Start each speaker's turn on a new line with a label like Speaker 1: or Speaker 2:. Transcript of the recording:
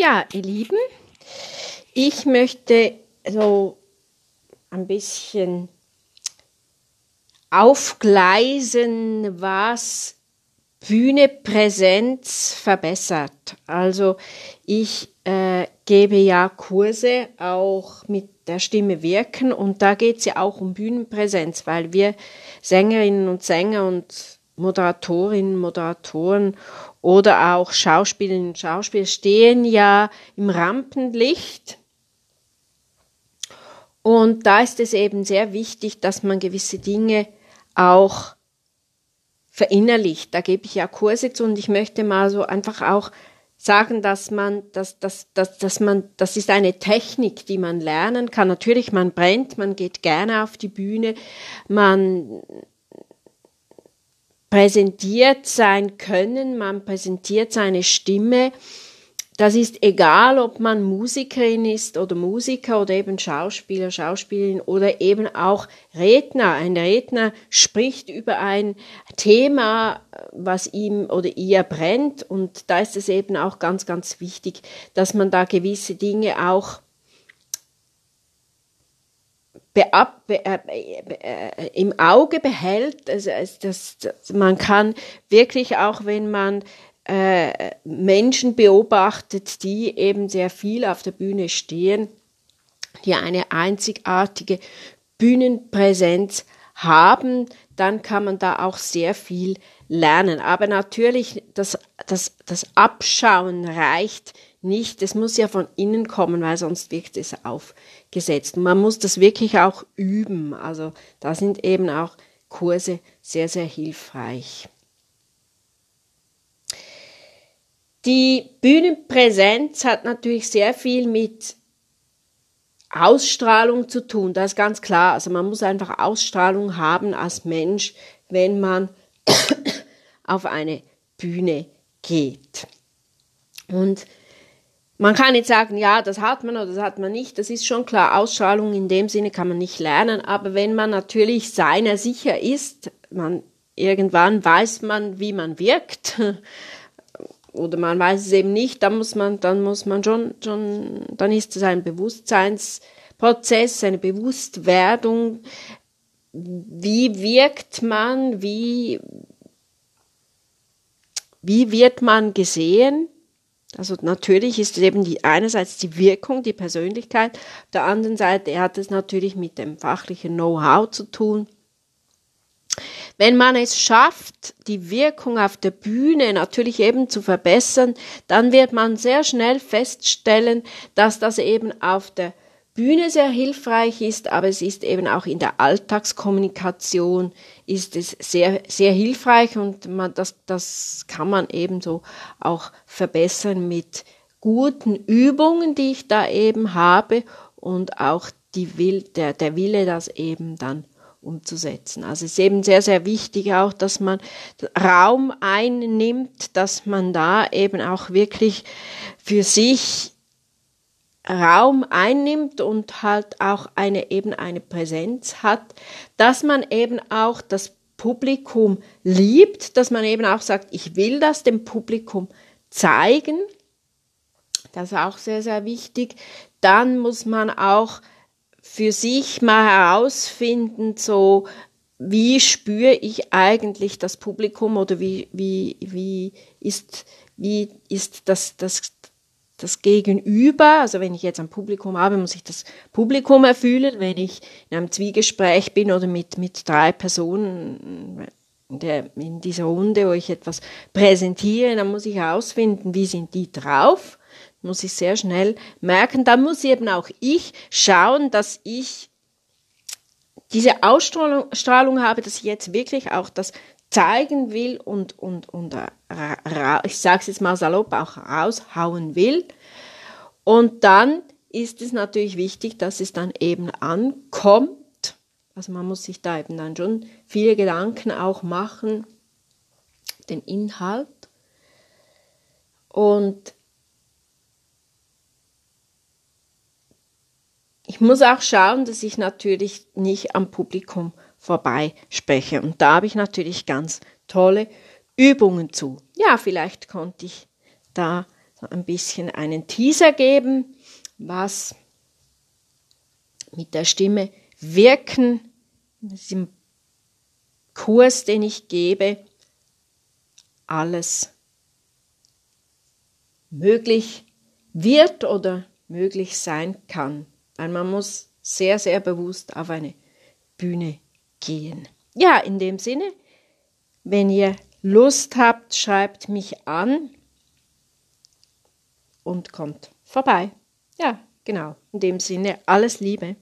Speaker 1: Ja, ihr Lieben, ich möchte so ein bisschen aufgleisen, was Bühnepräsenz verbessert. Also ich äh, gebe ja Kurse auch mit der Stimme wirken und da geht es ja auch um Bühnenpräsenz, weil wir Sängerinnen und Sänger und Moderatorinnen, Moderatoren oder auch Schauspielerinnen und Schauspieler stehen ja im Rampenlicht. Und da ist es eben sehr wichtig, dass man gewisse Dinge auch verinnerlicht. Da gebe ich ja Kurse zu und ich möchte mal so einfach auch sagen, dass man, dass, dass, dass, dass man, das ist eine Technik, die man lernen kann. Natürlich, man brennt, man geht gerne auf die Bühne, man präsentiert sein Können, man präsentiert seine Stimme. Das ist egal, ob man Musikerin ist oder Musiker oder eben Schauspieler, Schauspielerin oder eben auch Redner. Ein Redner spricht über ein Thema, was ihm oder ihr brennt und da ist es eben auch ganz, ganz wichtig, dass man da gewisse Dinge auch beab, be, äh, äh, im Auge behält. Also, das, das, man kann wirklich auch, wenn man äh, Menschen beobachtet, die eben sehr viel auf der Bühne stehen, die eine einzigartige Bühnenpräsenz haben, dann kann man da auch sehr viel lernen. Aber natürlich, das, das, das Abschauen reicht nicht. Es muss ja von innen kommen, weil sonst wirkt es aufgesetzt. man muss das wirklich auch üben. Also da sind eben auch Kurse sehr, sehr hilfreich. Die Bühnenpräsenz hat natürlich sehr viel mit Ausstrahlung zu tun. Das ist ganz klar. Also man muss einfach Ausstrahlung haben als Mensch, wenn man auf eine Bühne geht. Und man kann jetzt sagen, ja, das hat man oder das hat man nicht. Das ist schon klar. Ausstrahlung in dem Sinne kann man nicht lernen. Aber wenn man natürlich seiner sicher ist, man, irgendwann weiß man, wie man wirkt. Oder man weiß es eben nicht, dann muss man, dann muss man schon, schon, dann ist es ein Bewusstseinsprozess, eine Bewusstwerdung. Wie wirkt man, wie, wie wird man gesehen? Also natürlich ist es eben die einerseits die Wirkung, die Persönlichkeit, auf der anderen Seite hat es natürlich mit dem fachlichen Know-how zu tun. Wenn man es schafft, die Wirkung auf der Bühne natürlich eben zu verbessern, dann wird man sehr schnell feststellen, dass das eben auf der Bühne sehr hilfreich ist, aber es ist eben auch in der Alltagskommunikation ist es sehr, sehr hilfreich und man, das, das kann man ebenso auch verbessern mit guten Übungen, die ich da eben habe und auch die Will, der, der Wille, das eben dann umzusetzen. Also es ist eben sehr, sehr wichtig auch, dass man Raum einnimmt, dass man da eben auch wirklich für sich Raum einnimmt und halt auch eine eben eine Präsenz hat, dass man eben auch das Publikum liebt, dass man eben auch sagt, ich will das dem Publikum zeigen. Das ist auch sehr, sehr wichtig. Dann muss man auch für sich mal herausfinden, so wie spüre ich eigentlich das Publikum oder wie, wie, wie ist, wie ist das, das, das Gegenüber, also wenn ich jetzt ein Publikum habe, muss ich das Publikum erfüllen. Wenn ich in einem Zwiegespräch bin oder mit, mit drei Personen in, der, in dieser Runde, wo ich etwas präsentiere, dann muss ich herausfinden, wie sind die drauf. Muss ich sehr schnell merken. Dann muss eben auch ich schauen, dass ich diese Ausstrahlung habe, dass ich jetzt wirklich auch das zeigen will und, und, und ich sage es jetzt mal salopp, auch raushauen will. Und dann ist es natürlich wichtig, dass es dann eben ankommt. Also man muss sich da eben dann schon viele Gedanken auch machen, den Inhalt. Und ich muss auch schauen, dass ich natürlich nicht am Publikum vorbeispreche. Und da habe ich natürlich ganz tolle Übungen zu. Ja, vielleicht konnte ich da ein bisschen einen Teaser geben, was mit der Stimme wirken, diesem Kurs, den ich gebe, alles möglich wird oder möglich sein kann. Weil man muss sehr, sehr bewusst auf eine Bühne gehen. Ja, in dem Sinne, wenn ihr Lust habt, schreibt mich an und kommt vorbei. Ja, genau. In dem Sinne, alles Liebe.